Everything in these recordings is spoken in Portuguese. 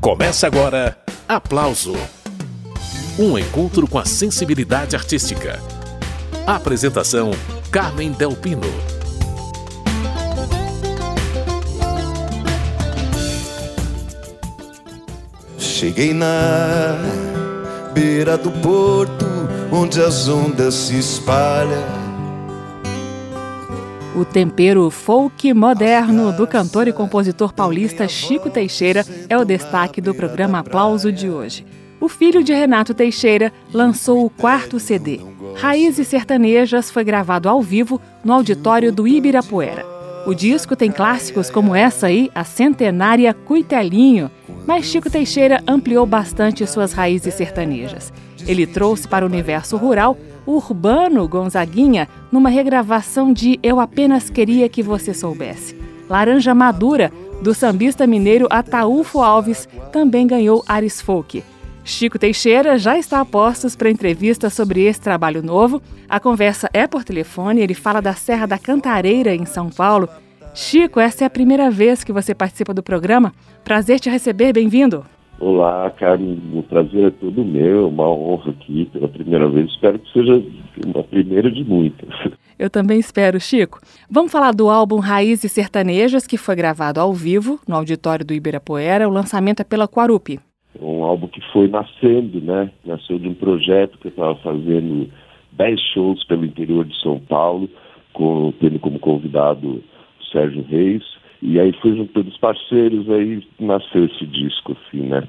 Começa agora Aplauso Um encontro com a sensibilidade artística. Apresentação: Carmen Delpino. Cheguei na beira do porto, onde as ondas se espalham o tempero folk moderno do cantor e compositor paulista Chico Teixeira é o destaque do programa Aplauso de hoje. O filho de Renato Teixeira lançou o quarto CD. Raízes Sertanejas foi gravado ao vivo no auditório do Ibirapuera. O disco tem clássicos como essa aí, a centenária Cuitelinho, mas Chico Teixeira ampliou bastante suas raízes sertanejas. Ele trouxe para o universo rural Urbano Gonzaguinha numa regravação de Eu Apenas Queria Que Você Soubesse. Laranja Madura, do sambista mineiro Ataúfo Alves, também ganhou Ares Folk. Chico Teixeira já está a postos para entrevista sobre esse trabalho novo. A conversa é por telefone, ele fala da Serra da Cantareira, em São Paulo. Chico, essa é a primeira vez que você participa do programa. Prazer te receber, bem-vindo. Olá, Carmen, o prazer é todo meu, uma honra aqui pela primeira vez. Espero que seja uma primeira de muitas. Eu também espero, Chico. Vamos falar do álbum Raízes Sertanejas, que foi gravado ao vivo no auditório do Ibirapuera. O lançamento é pela Quarupi. Um álbum que foi nascendo, né? Nasceu de um projeto que eu estava fazendo 10 shows pelo interior de São Paulo, com, tendo como convidado o Sérgio Reis e aí foi juntando os parceiros, aí nasceu esse disco, assim, né?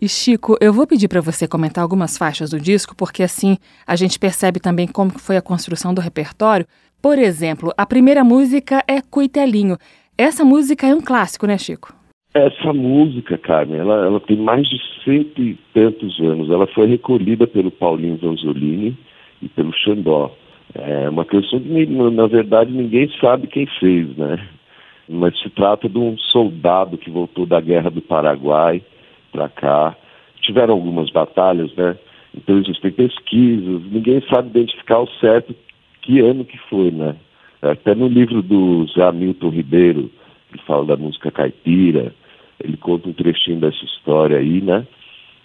E Chico, eu vou pedir para você comentar algumas faixas do disco, porque assim a gente percebe também como foi a construção do repertório. Por exemplo, a primeira música é Cuitelinho. Essa música é um clássico, né, Chico? Essa música, Carmen, ela, ela tem mais de cento e tantos anos. Ela foi recolhida pelo Paulinho Vanzolini e pelo Xandó. É uma canção que, na verdade, ninguém sabe quem fez, né? Mas se trata de um soldado que voltou da guerra do Paraguai para cá. Tiveram algumas batalhas, né? Então existem pesquisas, ninguém sabe identificar o certo que ano que foi, né? Até no livro do Zé Hamilton Ribeiro, que fala da música caipira, ele conta um trechinho dessa história aí, né?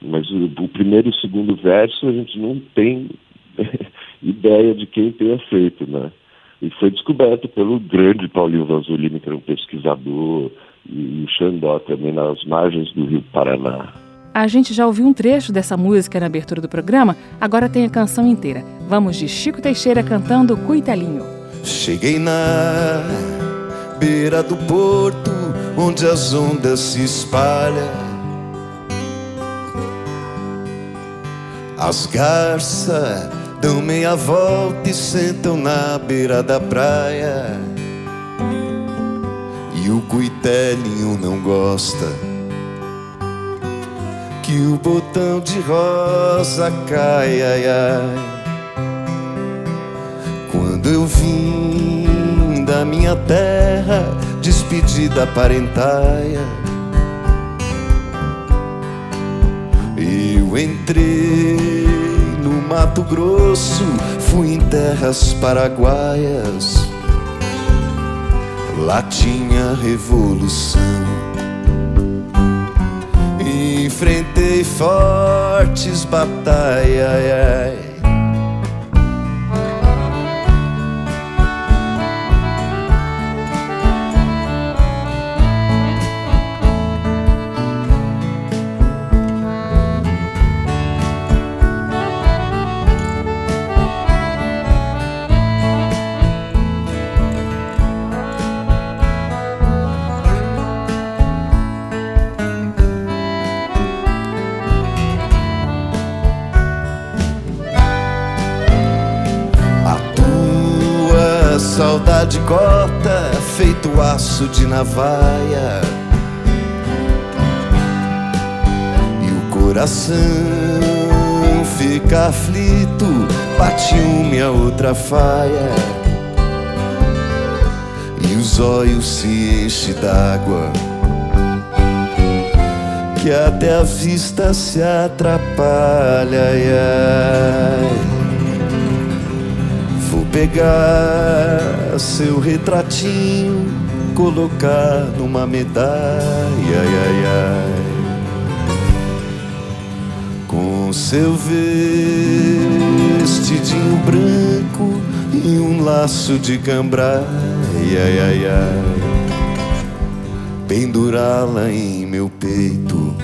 Mas o, o primeiro e o segundo verso a gente não tem ideia de quem tenha feito, né? E foi descoberto pelo grande Paulinho Vanzolini, que era um pesquisador, e o Xandó também nas margens do Rio Paraná. A gente já ouviu um trecho dessa música na abertura do programa, agora tem a canção inteira. Vamos de Chico Teixeira cantando Cuitelinho. Cheguei na beira do porto, onde as ondas se espalham. As garças dão meia volta e sentam na beira da praia. E o cuitelinho não gosta que o botão de rosa cai, ai, ai. Quando eu vim da minha terra, despedida parentaia, eu entrei Mato Grosso, fui em terras paraguaias. Lá tinha revolução. Enfrentei fortes batalhas. De navalha. E o coração fica aflito, bate uma e a outra faia. E os olhos se enchem d'água, que até a vista se atrapalha. Ai, ai pegar seu retratinho, colocar numa medalha, ai, ai, no seu vestidinho branco e um laço de cambraia, ai, ai, ai, pendurá-la em meu peito,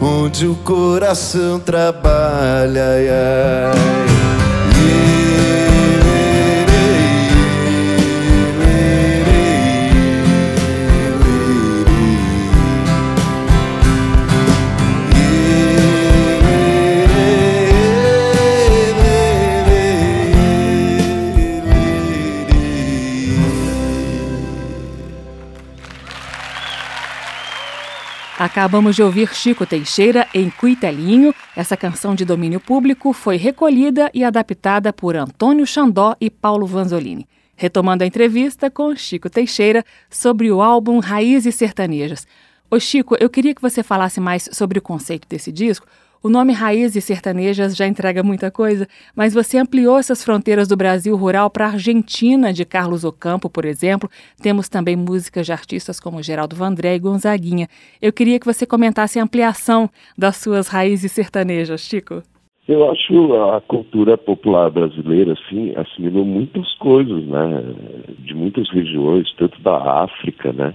onde o coração trabalha, ai, ai. Acabamos de ouvir Chico Teixeira em Cuitelinho. Essa canção de domínio público foi recolhida e adaptada por Antônio Xandó e Paulo Vanzolini. Retomando a entrevista com Chico Teixeira sobre o álbum Raízes Sertanejas. Ô Chico, eu queria que você falasse mais sobre o conceito desse disco, o nome Raízes Sertanejas já entrega muita coisa, mas você ampliou essas fronteiras do Brasil rural para a Argentina, de Carlos Ocampo, por exemplo. Temos também músicas de artistas como Geraldo Vandré e Gonzaguinha. Eu queria que você comentasse a ampliação das suas raízes sertanejas, Chico. Eu acho a cultura popular brasileira assim assimilou muitas coisas, né, de muitas regiões, tanto da África, né,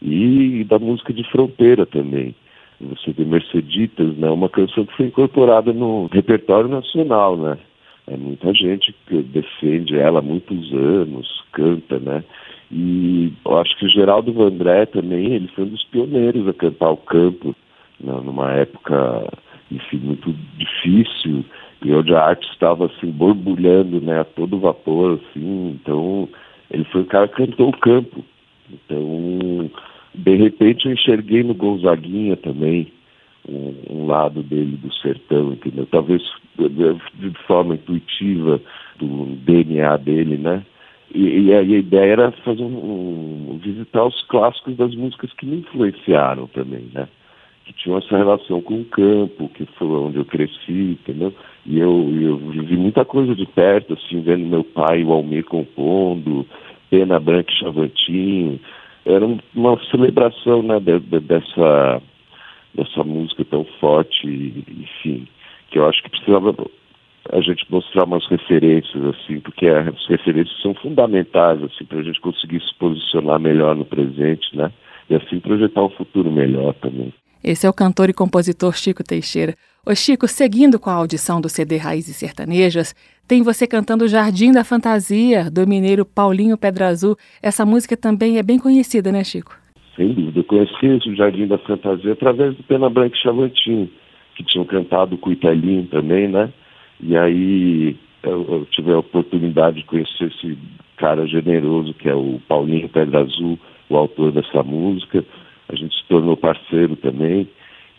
e da música de fronteira também você vê Merceditas, né? Uma canção que foi incorporada no repertório nacional, né? É muita gente que defende ela há muitos anos, canta, né? E eu acho que o Geraldo Vandré também, ele foi um dos pioneiros a cantar o campo, né? numa época, enfim, muito difícil, e onde a arte estava, assim, borbulhando, né? A todo vapor, assim, então ele foi o cara que cantou o campo. Então, de repente eu enxerguei no Gonzaguinha também um, um, lado dele do sertão, entendeu? Talvez de forma intuitiva do DNA dele, né? E, e a, ideia era fazer um, um, visitar os clássicos das músicas que me influenciaram também, né? Que tinham essa relação com o campo, que foi onde eu cresci, entendeu? E eu, eu vivi muita coisa de perto, assim, vendo meu pai, o Almir compondo, Pena Branca e Chavantinho, era uma celebração né, de, de, dessa, dessa música tão forte, enfim, que eu acho que precisava a gente mostrar umas referências, assim, porque as referências são fundamentais, assim, para a gente conseguir se posicionar melhor no presente, né? E assim projetar um futuro melhor também. Esse é o cantor e compositor Chico Teixeira. Ô Chico, seguindo com a audição do CD Raízes Sertanejas, tem você cantando Jardim da Fantasia, do mineiro Paulinho Pedra Azul. Essa música também é bem conhecida, né, Chico? Sem dúvida. Conheci o Jardim da Fantasia através do Pena Branca e Chavantinho, que tinham cantado com o Italinho também, né? E aí eu, eu, tive a oportunidade de conhecer esse cara generoso que é o Paulinho Pedra Azul, o autor dessa música a gente se tornou parceiro também.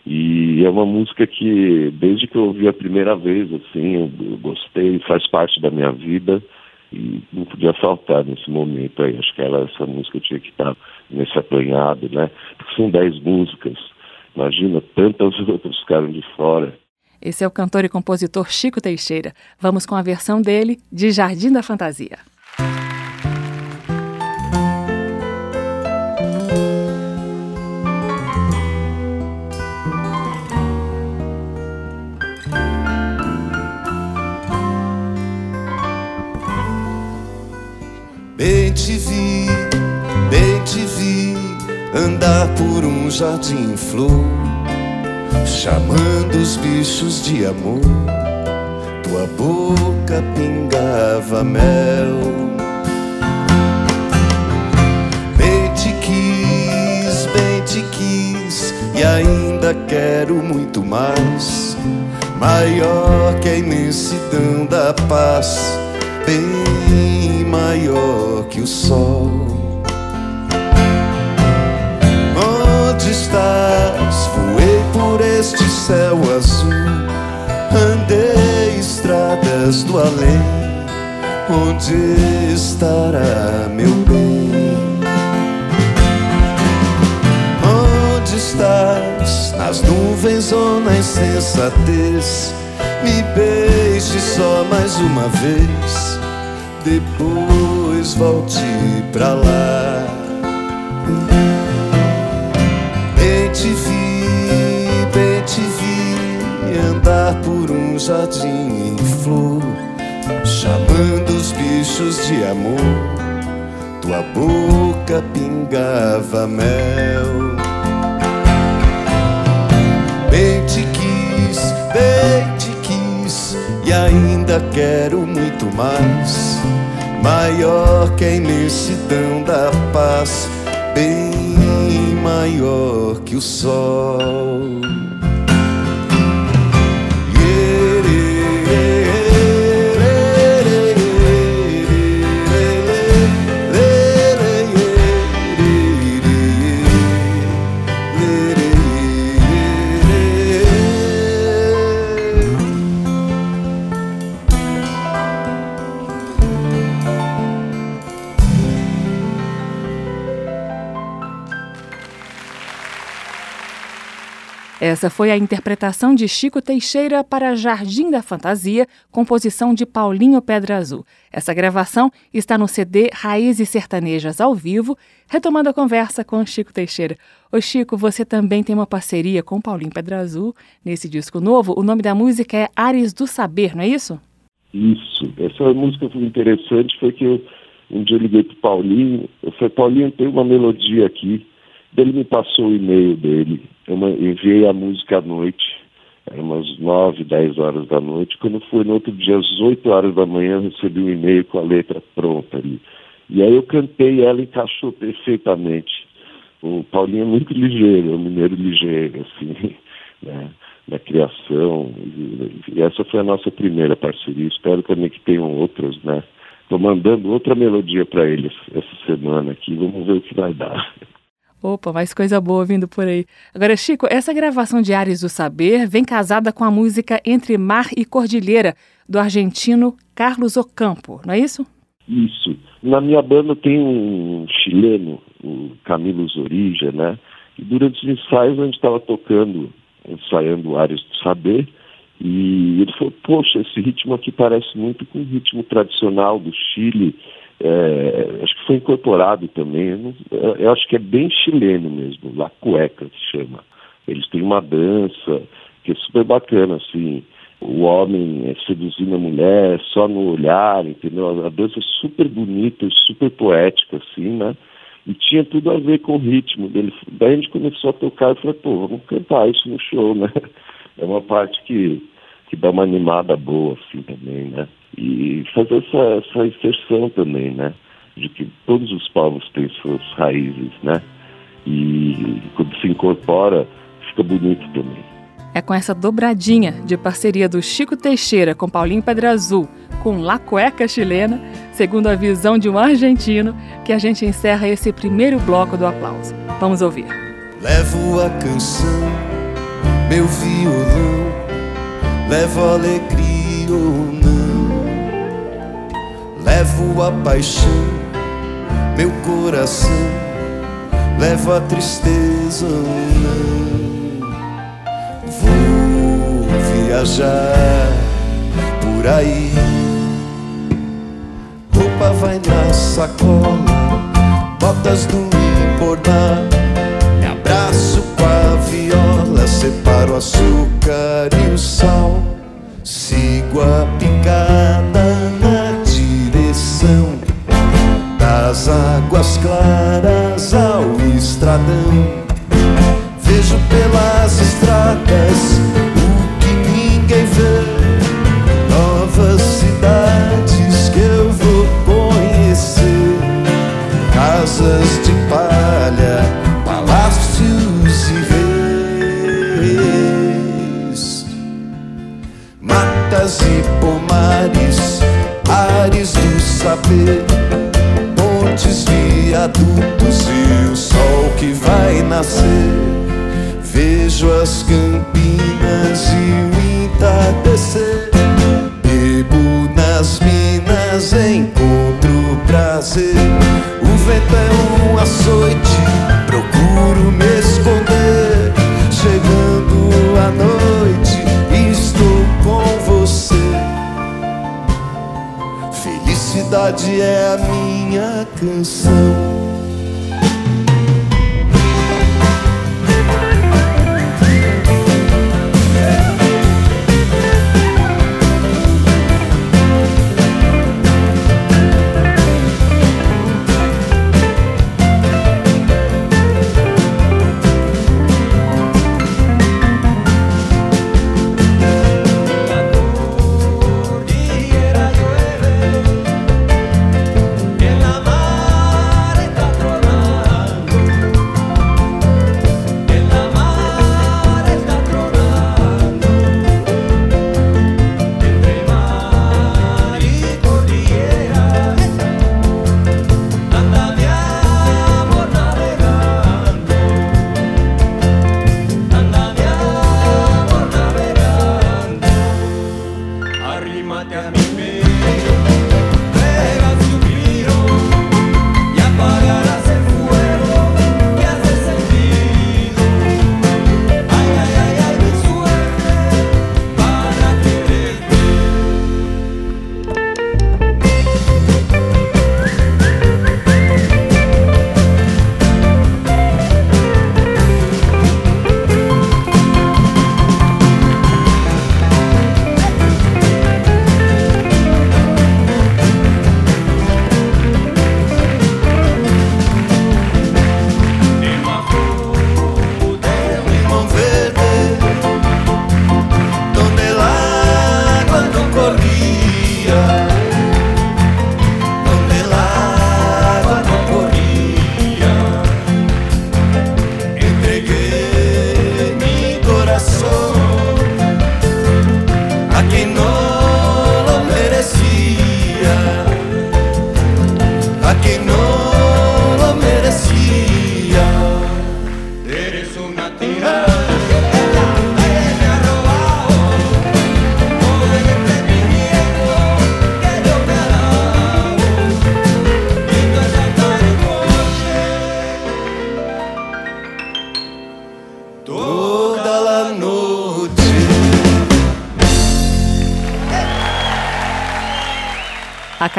E é uma música que, desde que eu ouvi a primeira vez, assim, eu, eu gostei, faz parte da minha vida e não podia faltar nesse momento aí. Acho que ela, essa música tinha que estar nesse apanhado, né? Porque são dez músicas. Imagina, tantas outras ficaram de fora. Esse é o cantor e compositor Chico Teixeira. Vamos com a versão dele de Jardim da Fantasia. Andar por um jardim em flor, chamando os bichos de amor. Tua boca pingava mel. Bem te quis, bem te quis, e ainda quero muito mais. Maior que a imensidão da paz, bem maior que o sol. Estás? Voei por este céu azul, andei estradas do além. Onde estará meu bem? Onde estás? Nas nuvens ou na insensatez? Me beije só mais uma vez. Depois volte pra lá. Bem te vi, bem te vi jardim em flor, chamando os bichos de amor. Tua boca pingava mel. Bem te quis, bem te quis, e ainda quero muito mais. Maior que a imensidão da paz, maior que o sol. Essa foi a interpretação de Chico Teixeira para Jardim da Fantasia, composição de Paulinho Pedra Azul. Essa gravação está no CD Raízes Sertanejas ao vivo, retomando a conversa com Chico Teixeira. Ô Chico, você também tem uma parceria com Paulinho Pedra Azul nesse disco novo. O nome da música é Ares do Saber, não é isso? Isso. Essa música foi interessante, foi que eu, um dia eu liguei pro Paulinho, eu falei, Paulinho, tem uma melodia aqui ele me passou o e-mail dele. Eu enviei a música à noite, era umas 9, 10 horas da noite. Quando foi no outro dia, às 8 horas da manhã, eu recebi um e-mail com a letra pronta ali. E aí eu cantei ela encaixou perfeitamente. O Paulinho é muito ligeiro, é um mineiro ligeiro, assim, né, na criação. E, essa foi a nossa primeira parceria. Espero também que tenham outras, né? Estou mandando outra melodia para eles essa semana aqui. Vamos ver o que vai dar. Opa, mais coisa boa vindo por aí. Agora, Chico, essa gravação de Ares do Saber vem casada com a música Entre Mar e Cordilheira, do argentino Carlos Ocampo, não é isso? Isso. Na minha banda tem um chileno, o Camilo Zorija, né? E durante os ensaios a gente estava tocando, ensaiando Ares do Saber, e ele falou, poxa, esse ritmo aqui parece muito com o ritmo tradicional do Chile, é, acho que foi incorporado também, eu, eu, acho que é bem chileno mesmo, La Cueca se chama. Eles têm uma dança que é super bacana, assim, o homem é seduzindo a mulher só no olhar, entendeu? A dança é super bonita, super poética, assim, né? E tinha tudo a ver com o ritmo dele. Daí a gente começou a tocar e falei, pô, vamos cantar isso no show, né? É uma parte que, que dá uma animada boa, assim, também, né? E fazer essa, essa inserção também, né? De que todos os povos têm suas raízes, né? E quando se incorpora, fica bonito também. É com essa dobradinha de parceria do Chico Teixeira com Paulinho Pedra Azul, com La Cueca Chilena, segundo a visão de um argentino, que a gente encerra esse primeiro bloco do aplauso. Vamos ouvir. Levo a canção, meu violão, levo alegria ou não Levo a paixão, meu coração, levo a tristeza não. Vou viajar por aí, roupa vai na sacola, botas no importar. Me abraço com a viola, separo açúcar e o sal, sigo a picada das águas claras ao estradão. Vejo pelas estradas açoite, procuro me esconder. Chegando a noite, estou com você. Felicidade é a minha canção.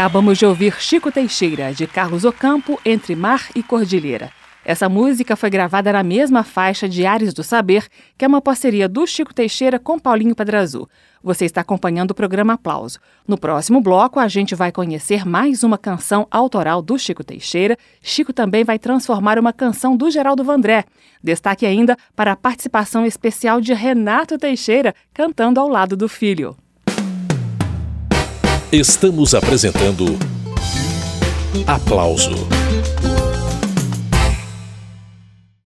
Acabamos de ouvir Chico Teixeira, de Carlos Ocampo, Entre Mar e Cordilheira. Essa música foi gravada na mesma faixa de Ares do Saber, que é uma parceria do Chico Teixeira com Paulinho Pedrazul. Você está acompanhando o programa Aplauso. No próximo bloco, a gente vai conhecer mais uma canção autoral do Chico Teixeira. Chico também vai transformar uma canção do Geraldo Vandré. Destaque ainda para a participação especial de Renato Teixeira cantando ao lado do filho. Estamos apresentando Aplauso